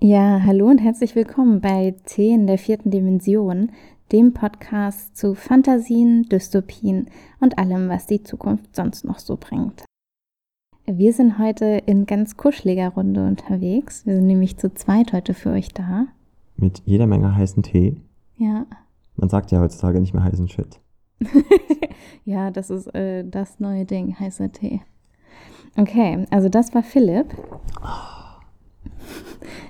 Ja, hallo und herzlich willkommen bei T in der vierten Dimension, dem Podcast zu Fantasien, Dystopien und allem, was die Zukunft sonst noch so bringt. Wir sind heute in ganz kuscheliger Runde unterwegs. Wir sind nämlich zu zweit heute für euch da. Mit jeder Menge heißen Tee. Ja. Man sagt ja heutzutage nicht mehr heißen Shit. ja, das ist äh, das neue Ding, heißer Tee. Okay, also das war Philipp.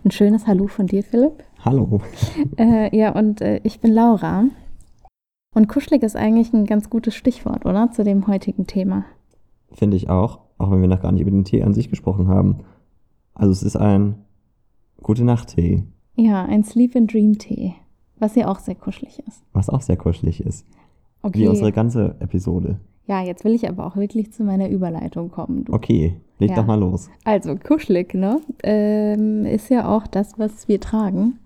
Ein schönes Hallo von dir, Philipp. Hallo. Äh, ja, und äh, ich bin Laura. Und kuschelig ist eigentlich ein ganz gutes Stichwort, oder? Zu dem heutigen Thema. Finde ich auch, auch wenn wir noch gar nicht über den Tee an sich gesprochen haben. Also es ist ein Gute Nacht Tee. Ja, ein Sleep and Dream Tee, was ja auch sehr kuschelig ist. Was auch sehr kuschelig ist. Okay. Wie unsere ganze Episode. Ja, jetzt will ich aber auch wirklich zu meiner Überleitung kommen. Du. Okay, leg Ja. doch mal los. Also kuschelig, ne? Ähm, ist ja auch das, was wir tragen.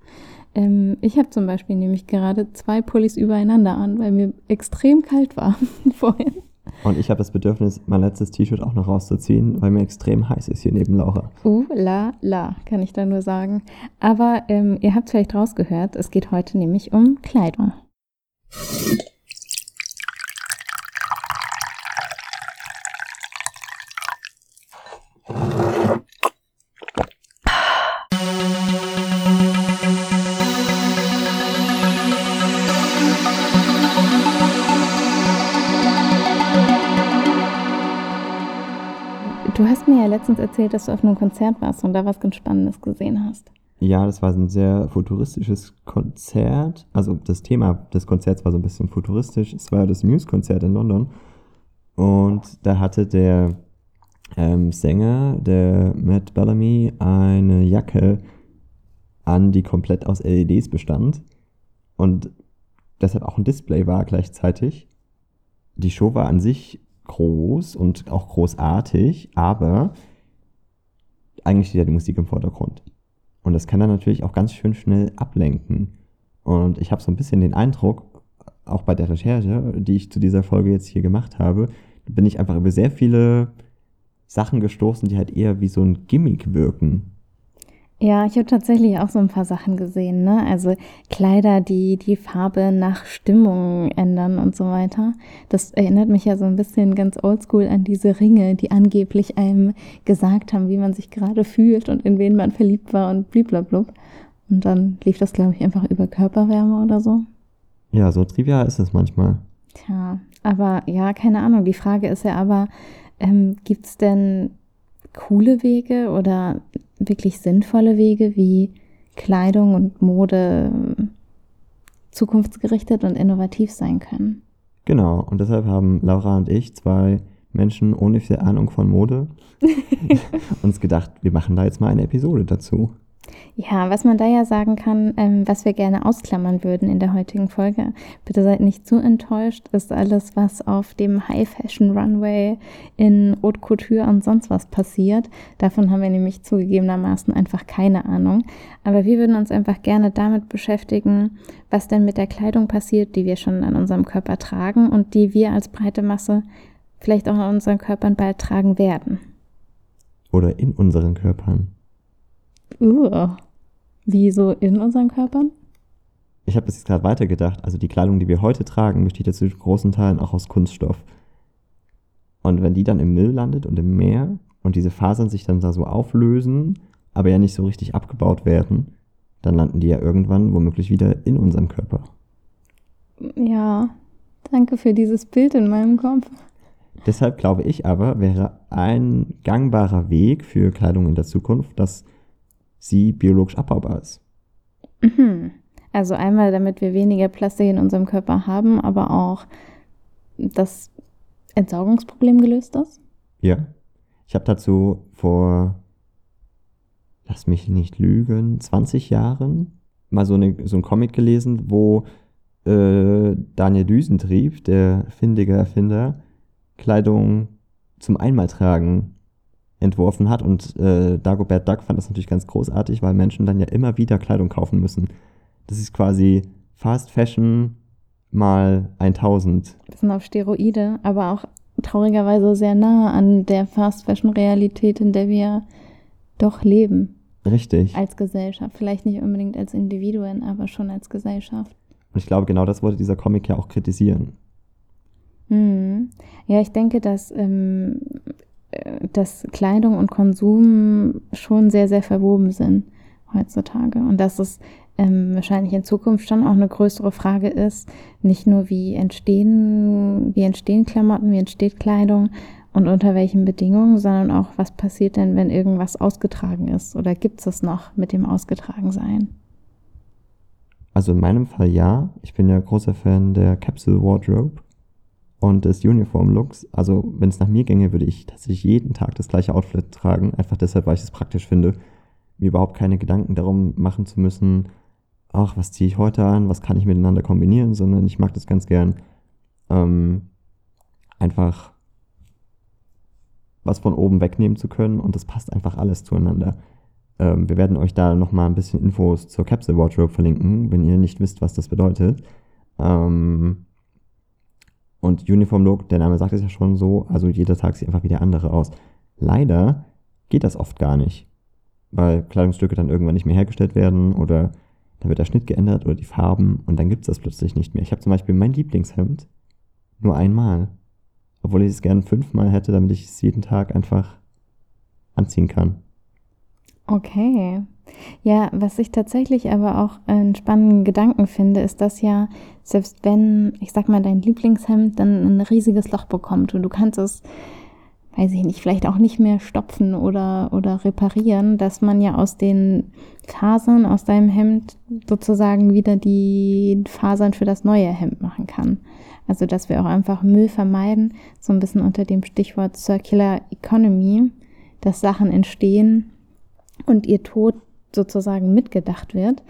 Ähm, ich habe zum Beispiel nämlich gerade zwei Pullis übereinander an, weil mir extrem kalt war vorhin. Und ich habe das Bedürfnis, mein letztes T-Shirt auch noch rauszuziehen, weil mir extrem heiß ist hier neben Laura. Uh, la, la, kann ich da nur sagen. Aber ähm, ihr habt vielleicht rausgehört, es geht heute nämlich um Kleidung. Erzählt, dass du auf einem Konzert warst und da was ganz Spannendes gesehen hast. Ja, das war ein sehr futuristisches Konzert. Also das Thema des Konzerts war so ein bisschen futuristisch. Es war das Muse-Konzert in London. Und da hatte der ähm, Sänger, der Matt Bellamy, eine Jacke an, die komplett aus LEDs bestand. Und deshalb auch ein Display war gleichzeitig. Die Show war an sich groß und auch großartig, aber eigentlich steht ja die Musik im Vordergrund. Und das kann dann natürlich auch ganz schön schnell ablenken. Und ich habe so ein bisschen den Eindruck, auch bei der Recherche, die ich zu dieser Folge jetzt hier gemacht habe, bin ich einfach über sehr viele Sachen gestoßen, die halt eher wie so ein Gimmick wirken. Ja, ich habe tatsächlich auch so ein paar Sachen gesehen, ne? Also Kleider, die die Farbe nach Stimmung ändern und so weiter. Das erinnert mich ja so ein bisschen ganz oldschool an diese Ringe, die angeblich einem gesagt haben, wie man sich gerade fühlt und in wen man verliebt war und bliblablub. Und dann lief das, glaube ich, einfach über Körperwärme oder so. Ja, so trivial ist es manchmal. Tja, aber ja, keine Ahnung. Die Frage ist ja aber, ähm, gibt es denn coole Wege oder wirklich sinnvolle Wege, wie Kleidung und Mode ähm, zukunftsgerichtet und innovativ sein können? Genau, und deshalb haben Laura und ich, zwei Menschen ohne viel Ahnung von Mode, uns gedacht, wir machen da jetzt mal eine Episode dazu. Ja, was man da ja sagen kann, ähm, was wir gerne ausklammern würden in der heutigen Folge, bitte seid nicht zu enttäuscht, ist alles, was auf dem High-Fashion-Runway in Haute Couture und sonst was passiert. Davon haben wir nämlich zugegebenermaßen einfach keine Ahnung. Aber wir würden uns einfach gerne damit beschäftigen, was denn mit der Kleidung passiert, die wir schon an unserem Körper tragen und die wir als breite Masse vielleicht auch an unseren Körpern bald tragen werden. Oder in unseren Körpern. Uh, wie so in unseren Körpern? Ich habe das jetzt gerade weitergedacht. Also die Kleidung, die wir heute tragen, besteht ja zu großen Teilen auch aus Kunststoff. Und wenn die dann im Müll landet und im Meer und diese Fasern sich dann da so auflösen, aber ja nicht so richtig abgebaut werden, dann landen die ja irgendwann womöglich wieder in unserem Körper. Ja, danke für dieses Bild in meinem Kopf. Deshalb glaube ich aber, wäre ein gangbarer Weg für Kleidung in der Zukunft, dass sie biologisch abbaubar ist. Mhm. Also einmal, damit wir weniger Plastik in unserem Körper haben, aber auch das Entsorgungsproblem gelöst ist. Ja. Ich habe dazu vor, lass mich nicht lügen, 20 Jahren mal so, eine, so ein Comic gelesen, wo äh, Daniel Düsentrieb, der findige Erfinder, Kleidung zum Einmaltragen entworfen hat. Und äh, Dagobert Duck fand das natürlich ganz großartig, weil Menschen dann ja immer wieder Kleidung kaufen müssen. Das ist quasi Fast Fashion mal 1000. Bisschen auf Steroide, aber auch traurigerweise sehr nah an der Fast-Fashion-Realität, in der wir doch leben. Richtig. Als Gesellschaft. Vielleicht nicht unbedingt als Individuen, aber schon als Gesellschaft. Und ich glaube, genau das wollte dieser Comic ja auch kritisieren. Hm. Ja, ich denke, dass, ähm, äh, dass Kleidung und Konsum schon sehr, sehr verwoben sind heutzutage. Und dass es ähm, wahrscheinlich in Zukunft schon auch eine größere Frage ist, nicht nur wie entstehen, wie entstehen Klamotten, wie entsteht Kleidung und unter welchen Bedingungen, sondern auch, was passiert denn, wenn irgendwas ausgetragen ist oder gibt es es noch mit dem Ausgetragensein? Also in meinem Fall ja. Ich bin ja großer Fan der Capsule Wardrobe und des Uniform Looks. Also wenn es nach mir ginge, würde ich tatsächlich jeden Tag das gleiche Outfit tragen, einfach deshalb, weil ich es praktisch finde, mir überhaupt keine Gedanken darum machen zu müssen, ach, was ziehe ich heute an, was kann ich miteinander kombinieren, sondern ich mag das ganz gern, ähm, einfach was von oben wegnehmen zu können und das passt einfach alles zueinander. Ähm, wir werden euch da nochmal ein bisschen Infos zur Capsule Wardrobe verlinken, wenn ihr nicht wisst, was das bedeutet. Ähm, und Uniform Look, der Name sagt es ja schon so, also jeder Tag sieht einfach wie der andere aus. Leider geht das oft gar nicht, weil Kleidungsstücke dann irgendwann nicht mehr hergestellt werden oder da wird der Schnitt geändert oder die Farben und dann gibt es das plötzlich nicht mehr. Ich habe zum Beispiel mein Lieblingshemd nur einmal, obwohl ich es gerne fünfmal hätte, damit ich es jeden Tag einfach anziehen kann. Okay. Ja, was ich tatsächlich aber auch einen spannenden Gedanken finde, ist, dass ja, selbst wenn, ich sag mal, dein Lieblingshemd dann ein riesiges Loch bekommt und du kannst es, weiß ich nicht, vielleicht auch nicht mehr stopfen oder, oder reparieren, dass man ja aus den Fasern aus deinem Hemd sozusagen wieder die Fasern für das neue Hemd machen kann. Also, dass wir auch einfach Müll vermeiden, so ein bisschen unter dem Stichwort Circular Economy, dass Sachen entstehen und ihr Tod sozusagen mitgedacht wird,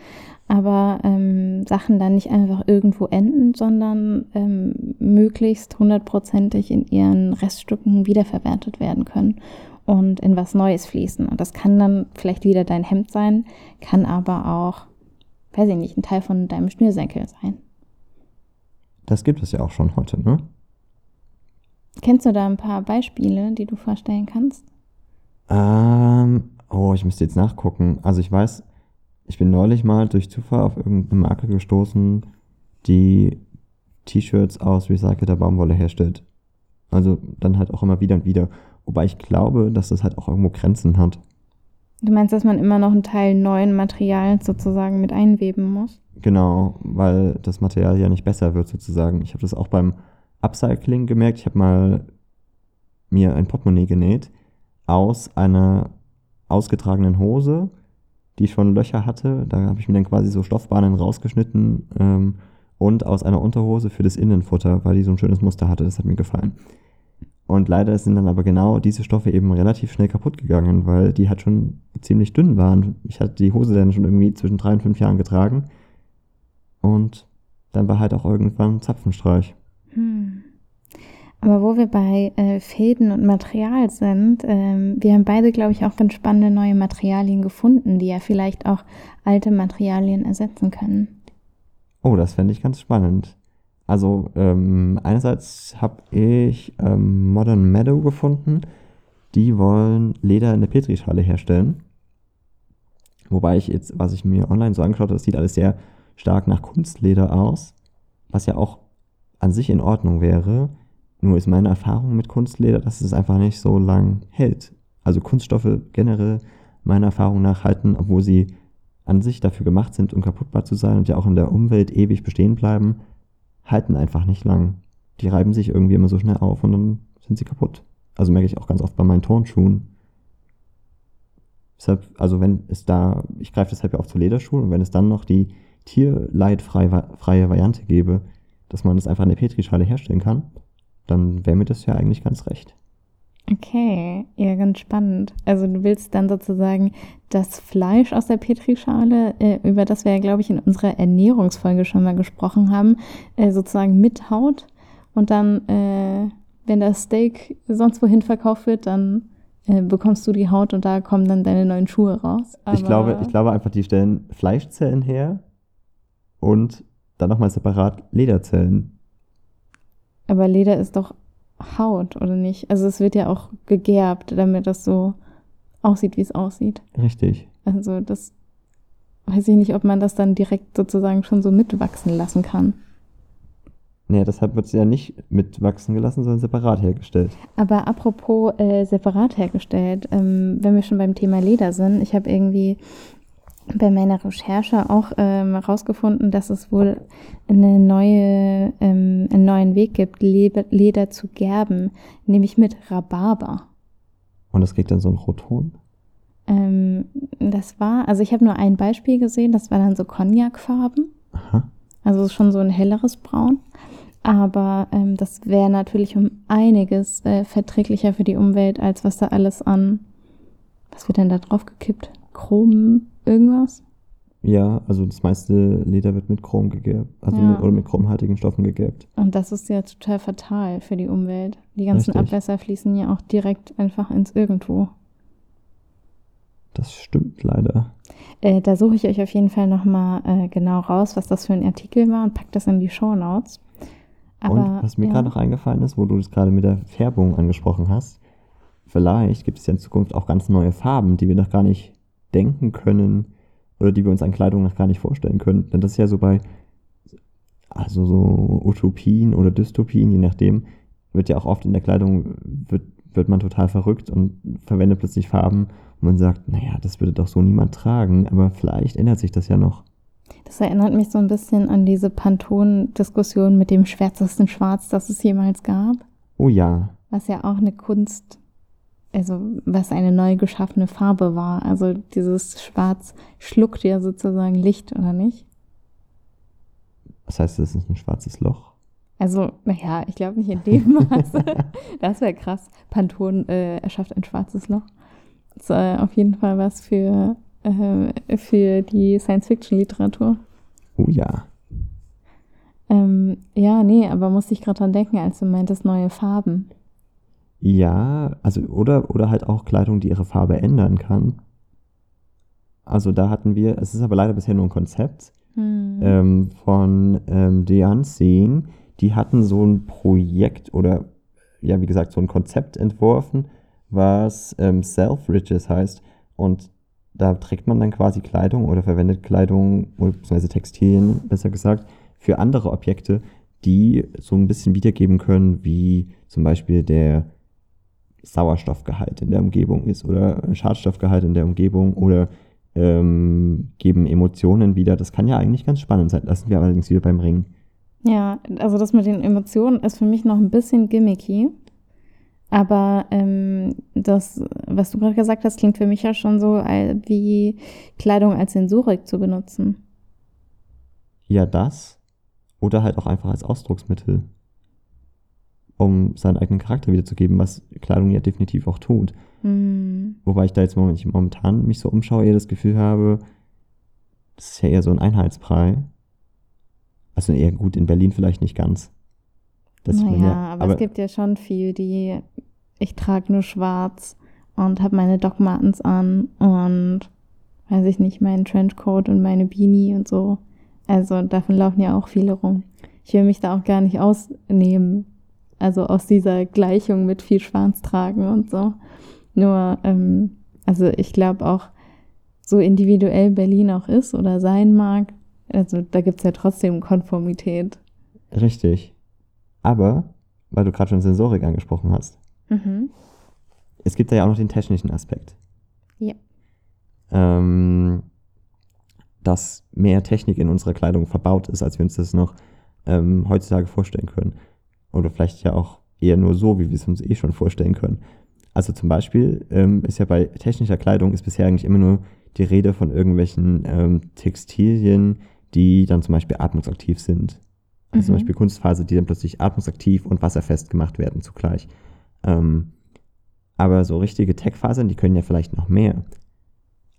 aber ähm, Sachen dann nicht einfach irgendwo enden, sondern ähm, möglichst hundertprozentig in ihren Reststücken wiederverwertet werden können und in was Neues fließen. Und das kann dann vielleicht wieder dein Hemd sein, kann aber auch, weiß ich nicht, ein Teil von deinem Schnürsenkel sein. Das gibt es ja auch schon heute, ne? Kennst du da ein paar Beispiele, die du vorstellen kannst? Ähm, Oh, ich müsste jetzt nachgucken. Also ich weiß, ich bin neulich mal durch Zufall auf irgendeine Marke gestoßen, die T-Shirts aus recycelter Baumwolle herstellt. Also dann halt auch immer wieder und wieder. Wobei ich glaube, dass das halt auch irgendwo Grenzen hat. Du meinst, dass man immer noch einen Teil neuen Materials sozusagen mit einweben muss? Genau, weil das Material ja nicht besser wird sozusagen. Ich habe das auch beim Upcycling gemerkt. Ich habe mal mir ein Portemonnaie genäht aus einer ausgetragenen Hose, die schon Löcher hatte. Da habe ich mir dann quasi so Stoffbahnen rausgeschnitten ähm, und aus einer Unterhose für das Innenfutter, weil die so ein schönes Muster hatte. Das hat mir gefallen. Und leider sind dann aber genau diese Stoffe eben relativ schnell kaputt gegangen, weil die halt schon ziemlich dünn waren. Ich hatte die Hose dann schon irgendwie zwischen drei und fünf Jahren getragen. Und dann war halt auch irgendwann Zapfenstreich. Hm. Aber wo wir bei äh, Fäden und Material sind, ähm, wir haben beide, glaube ich, auch ganz spannende neue Materialien gefunden, die ja vielleicht auch alte Materialien ersetzen können. Oh, das fände ich ganz spannend. Also ähm, einerseits habe ich ähm, Modern Meadow gefunden. Die wollen Leder in der Petrischale herstellen. Wobei ich jetzt, was ich mir online so angeschaut habe, das sieht alles sehr stark nach Kunstleder aus, was ja auch an sich in Ordnung wäre. Nur ist meine Erfahrung mit Kunstleder, dass es einfach nicht so lang hält. Also Kunststoffe generell meiner Erfahrung nach halten, obwohl sie an sich dafür gemacht sind, um kaputtbar zu sein und ja auch in der Umwelt ewig bestehen bleiben, halten einfach nicht lang. Die reiben sich irgendwie immer so schnell auf und dann sind sie kaputt. Also merke ich auch ganz oft bei meinen Turnschuhen. Deshalb, also wenn es da, ich greife deshalb ja auch zu Lederschuhen und wenn es dann noch die tierleidfreie Variante gäbe, dass man das einfach in der Petrischale herstellen kann, dann wäre mir das ja eigentlich ganz recht. Okay, ja, ganz spannend. Also du willst dann sozusagen das Fleisch aus der Petrischale, äh, über das wir ja, glaube ich, in unserer Ernährungsfolge schon mal gesprochen haben, äh, sozusagen mit Haut und dann, äh, wenn das Steak sonst wohin verkauft wird, dann äh, bekommst du die Haut und da kommen dann deine neuen Schuhe raus. Aber ich, glaube, ich glaube einfach, die stellen Fleischzellen her und dann nochmal separat Lederzellen aber Leder ist doch Haut, oder nicht? Also es wird ja auch gegerbt, damit das so aussieht, wie es aussieht. Richtig. Also das weiß ich nicht, ob man das dann direkt sozusagen schon so mitwachsen lassen kann. Nee, deshalb wird es ja nicht mitwachsen gelassen, sondern separat hergestellt. Aber apropos äh, separat hergestellt, ähm, wenn wir schon beim Thema Leder sind, ich habe irgendwie bei meiner Recherche auch herausgefunden, ähm, dass es wohl eine neue, ähm, einen neuen Weg gibt, Leder zu gerben, nämlich mit Rhabarber. Und das kriegt dann so einen Rotton? Ähm, das war, also ich habe nur ein Beispiel gesehen, das war dann so Cognacfarben. Aha. Also schon so ein helleres Braun. Aber ähm, das wäre natürlich um einiges äh, verträglicher für die Umwelt, als was da alles an, was wird denn da drauf gekippt? Chrom, irgendwas? Ja, also das meiste Leder wird mit Chrom gegerbt, also ja. mit, oder mit chromhaltigen Stoffen gegerbt. Und das ist ja total fatal für die Umwelt. Die ganzen Richtig. Abwässer fließen ja auch direkt einfach ins Irgendwo. Das stimmt leider. Äh, da suche ich euch auf jeden Fall nochmal äh, genau raus, was das für ein Artikel war und pack das in die Show Notes. Aber, und was mir ja. gerade noch eingefallen ist, wo du das gerade mit der Färbung angesprochen hast, vielleicht gibt es ja in Zukunft auch ganz neue Farben, die wir noch gar nicht denken können oder die wir uns an Kleidung noch gar nicht vorstellen können. Denn das ist ja so bei, also so Utopien oder Dystopien, je nachdem, wird ja auch oft in der Kleidung, wird, wird man total verrückt und verwendet plötzlich Farben und man sagt, naja, das würde doch so niemand tragen, aber vielleicht ändert sich das ja noch. Das erinnert mich so ein bisschen an diese Pantone-Diskussion mit dem schwärzesten Schwarz, das es jemals gab. Oh ja. Was ja auch eine Kunst, also was eine neu geschaffene Farbe war. Also dieses Schwarz schluckt ja sozusagen Licht, oder nicht? Was heißt, das ist ein schwarzes Loch? Also, naja, ich glaube nicht in dem Maße. das wäre krass. Pantone äh, erschafft ein schwarzes Loch. Das ist äh, auf jeden Fall was für äh, für die Science-Fiction-Literatur. Oh ja. Ähm, ja, nee, aber musste ich gerade dran denken, als du meintest, neue Farben. Ja, also oder, oder halt auch Kleidung, die ihre Farbe ändern kann. Also da hatten wir, es ist aber leider bisher nur ein Konzept hm. ähm, von ähm, The Unseen. Die hatten so ein Projekt oder ja, wie gesagt, so ein Konzept entworfen, was ähm, Self-Riches heißt. Und da trägt man dann quasi Kleidung oder verwendet Kleidung, beziehungsweise Textilien, besser gesagt, für andere Objekte, die so ein bisschen wiedergeben können, wie zum Beispiel der Sauerstoffgehalt in der Umgebung ist oder Schadstoffgehalt in der Umgebung oder ähm, geben Emotionen wieder. Das kann ja eigentlich ganz spannend sein. Das sind wir allerdings wieder beim Ring. Ja, also das mit den Emotionen ist für mich noch ein bisschen gimmicky. Aber ähm, das, was du gerade gesagt hast, klingt für mich ja schon so wie Kleidung als Sensorik zu benutzen. Ja, das. Oder halt auch einfach als Ausdrucksmittel. Um seinen eigenen Charakter wiederzugeben, was Kleidung ja definitiv auch tut. Mhm. Wobei ich da jetzt momentan mich so umschaue, eher das Gefühl habe, das ist ja eher so ein Einheitsbrei. Also eher gut in Berlin vielleicht nicht ganz. naja, ja, aber, aber, es gibt ja schon viel, die ich trage nur schwarz und habe meine Doc Martens an und weiß ich nicht, meinen Trenchcoat und meine Beanie und so. Also davon laufen ja auch viele rum. Ich will mich da auch gar nicht ausnehmen. Also aus dieser Gleichung mit viel Schwarz tragen und so. Nur, ähm, also ich glaube auch, so individuell Berlin auch ist oder sein mag, also da gibt es ja trotzdem Konformität. Richtig. Aber, weil du gerade schon Sensorik angesprochen hast, Mhm. Es gibt da ja auch noch den technischen Aspekt. Ja. Ähm, dass mehr Technik in unserer Kleidung verbaut ist, als wir uns das noch ähm, heutzutage vorstellen können. Oder vielleicht ja auch eher nur so, wie wir es uns eh schon vorstellen können. Also zum Beispiel ähm, ist ja bei technischer Kleidung ist bisher eigentlich immer nur die Rede von irgendwelchen ähm, Textilien, die dann zum Beispiel atmungsaktiv sind. Also mhm. zum Beispiel Kunstfaser, die dann plötzlich atmungsaktiv und wasserfest gemacht werden zugleich. Ähm, aber so richtige Tech-Fasern, die können ja vielleicht noch mehr.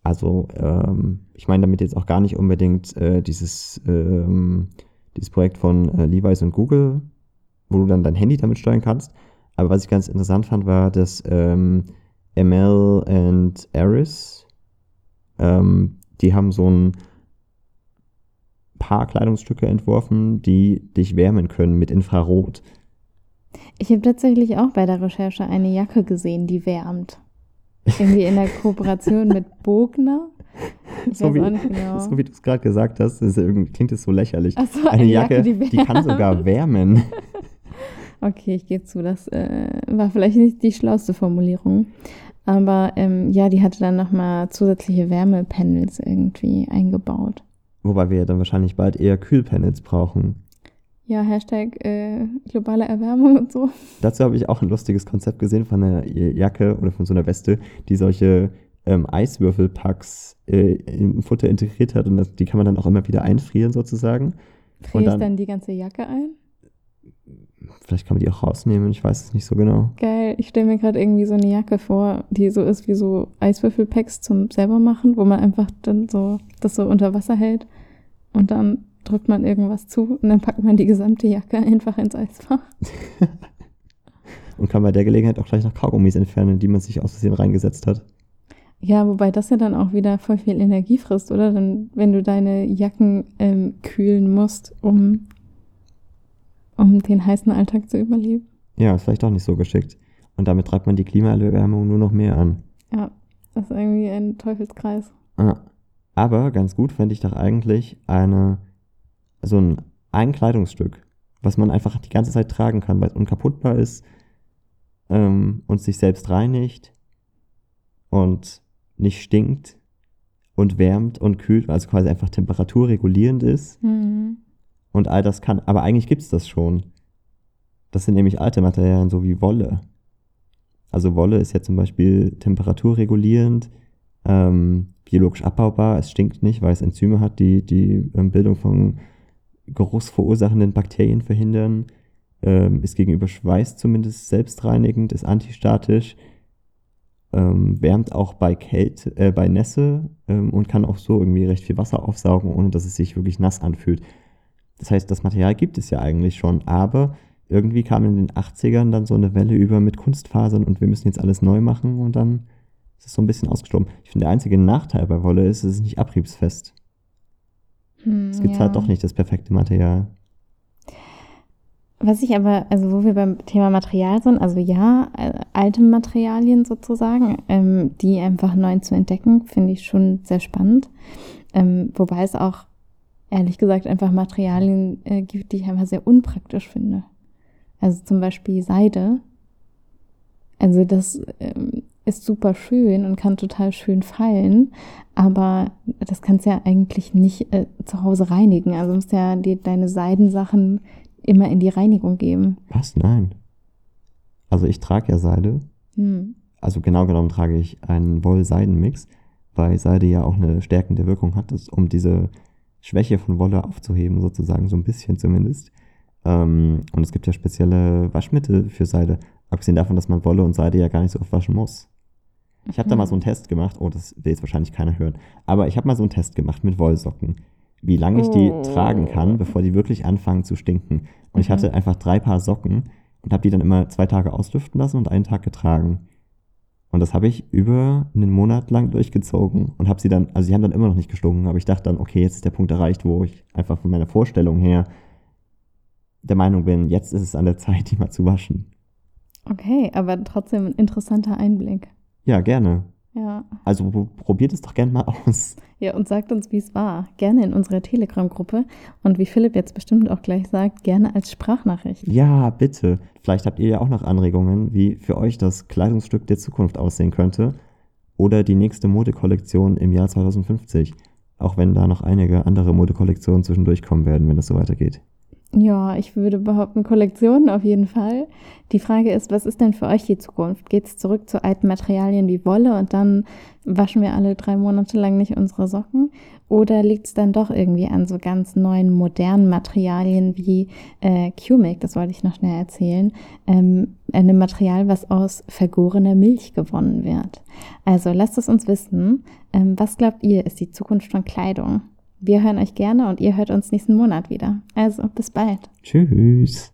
Also, ähm, ich meine damit jetzt auch gar nicht unbedingt äh, dieses, ähm, dieses Projekt von äh, Levi's und Google, wo du dann dein Handy damit steuern kannst. Aber was ich ganz interessant fand, war, dass ähm, ML und Aris, ähm, die haben so ein paar Kleidungsstücke entworfen, die dich wärmen können mit Infrarot. Ich habe tatsächlich auch bei der Recherche eine Jacke gesehen, die wärmt. Irgendwie in der Kooperation mit Bogner. Ich So wie- genau. So wie du es gerade gesagt hast, klingt es so lächerlich. So, Eine Jacke, die, wärmt. kann sogar wärmen. Okay, ich gebe zu, das äh, war vielleicht nicht die schlauste Formulierung. Aber ähm, ja, die hatte dann nochmal zusätzliche Wärmepanels irgendwie eingebaut. Wobei wir ja dann wahrscheinlich bald eher Kühlpanels brauchen. Ja, Hashtag äh, globale Erwärmung und so. Dazu habe ich auch ein lustiges Konzept gesehen von einer Jacke oder von so einer Weste, die solche ähm, Eiswürfelpacks äh, im Futter integriert hat und das, die kann man dann auch immer wieder einfrieren sozusagen. Friere ich dann- dann die ganze Jacke ein? Vielleicht kann man die auch rausnehmen, ich weiß es nicht so genau. Geil, ich stelle mir gerade irgendwie so eine Jacke vor, die so ist wie so Eiswürfelpacks zum selber machen, wo man einfach dann so das so unter Wasser hält und dann drückt man irgendwas zu und dann packt man die gesamte Jacke einfach ins Eisfach. Und kann bei der Gelegenheit auch gleich noch Kaugummis entfernen, die man sich aus Versehen reingesetzt hat. Ja, wobei das ja dann auch wieder voll viel Energie frisst, oder? Dann, wenn du deine Jacken ähm, kühlen musst, um, um den heißen Alltag zu überleben. Ja, ist vielleicht auch nicht so geschickt. Und damit treibt man die Klimaerwärmung nur noch mehr an. Ja, das ist irgendwie ein Teufelskreis. Ah. Aber ganz gut fände ich doch eigentlich eine, so ein, ein Kleidungsstück, was man einfach die ganze Zeit tragen kann, weil es unkaputtbar ist ähm, und sich selbst reinigt und nicht stinkt und wärmt und kühlt, also quasi einfach temperaturregulierend ist Mhm. Und all das kann. Aber eigentlich gibt es das schon. Das sind nämlich alte Materialien, so wie Wolle. Also Wolle ist ja zum Beispiel temperaturregulierend, ähm, biologisch abbaubar, es stinkt nicht, weil es Enzyme hat, die die ähm, Bildung von geruchsverursachenden Bakterien verhindern, ähm, ist gegenüber Schweiß zumindest selbstreinigend, ist antistatisch, ähm, wärmt auch bei Kälte, äh, bei Nässe ähm, und kann auch so irgendwie recht viel Wasser aufsaugen, ohne dass es sich wirklich nass anfühlt. Das heißt, das Material gibt es ja eigentlich schon, aber irgendwie kam in den 80ern dann so eine Welle über mit Kunstfasern und wir müssen jetzt alles neu machen und dann ist es so ein bisschen ausgestorben. Ich finde, der einzige Nachteil bei Wolle ist, es ist nicht abriebsfest. Hm, Es gibt ja. halt doch nicht das perfekte Material. Was ich aber, also wo wir beim Thema Material sind, also ja, alte Materialien sozusagen, ähm, die einfach neu zu entdecken, finde ich schon sehr spannend. Ähm, wobei es auch, ehrlich gesagt, einfach Materialien äh, gibt, die ich einfach sehr unpraktisch finde. Also zum Beispiel Seide. Also das ähm, ist super schön und kann total schön fallen, aber das kannst du ja eigentlich nicht äh, zu Hause reinigen. Also du musst ja die, deine Seidensachen immer in die Reinigung geben. Was? Nein. Also ich trage ja Seide. Hm. Also genau genommen trage ich einen Woll-Seiden-Mix, weil Seide ja auch eine stärkende Wirkung hat, um diese Schwäche von Wolle aufzuheben, sozusagen, so ein bisschen zumindest. Ähm, und es gibt ja spezielle Waschmittel für Seide, abgesehen davon, dass man Wolle und Seide ja gar nicht so oft waschen muss. Ich habe da mal so einen Test gemacht, oh, das will jetzt wahrscheinlich keiner hören, aber ich habe mal so einen Test gemacht mit Wollsocken, wie lange ich die Oh. tragen kann, bevor die wirklich anfangen zu stinken. Und ich Mhm. hatte einfach drei Paar Socken und habe die dann immer zwei Tage auslüften lassen und einen Tag getragen. Und das habe ich über einen Monat lang durchgezogen und habe sie dann, also sie haben dann immer noch nicht gestunken, aber ich dachte dann, okay, jetzt ist der Punkt erreicht, wo ich einfach von meiner Vorstellung her der Meinung bin, jetzt ist es an der Zeit, die mal zu waschen. Okay, aber trotzdem ein interessanter Einblick. Ja, gerne. Ja. Also pro- probiert es doch gerne mal aus. Ja, und sagt uns, wie es war. Gerne in unserer Telegram-Gruppe. Und wie Philipp jetzt bestimmt auch gleich sagt, gerne als Sprachnachricht. Ja, bitte. Vielleicht habt ihr ja auch noch Anregungen, wie für euch das Kleidungsstück der Zukunft aussehen könnte. Oder die nächste Modekollektion im Jahr 2050. Auch wenn da noch einige andere Modekollektionen zwischendurch kommen werden, wenn das so weitergeht. Ja, ich würde behaupten, Kollektionen auf jeden Fall. Die Frage ist, was ist denn für euch die Zukunft? Geht es zurück zu alten Materialien wie Wolle und dann waschen wir alle drei Monate lang nicht unsere Socken? Oder liegt es dann doch irgendwie an so ganz neuen, modernen Materialien wie äh, Q-Milk, das wollte ich noch schnell erzählen, ähm, einem Material, was aus vergorener Milch gewonnen wird? Also lasst es uns wissen. Ähm, was glaubt ihr, ist die Zukunft von Kleidung? Wir hören euch gerne und ihr hört uns nächsten Monat wieder. Also bis bald. Tschüss.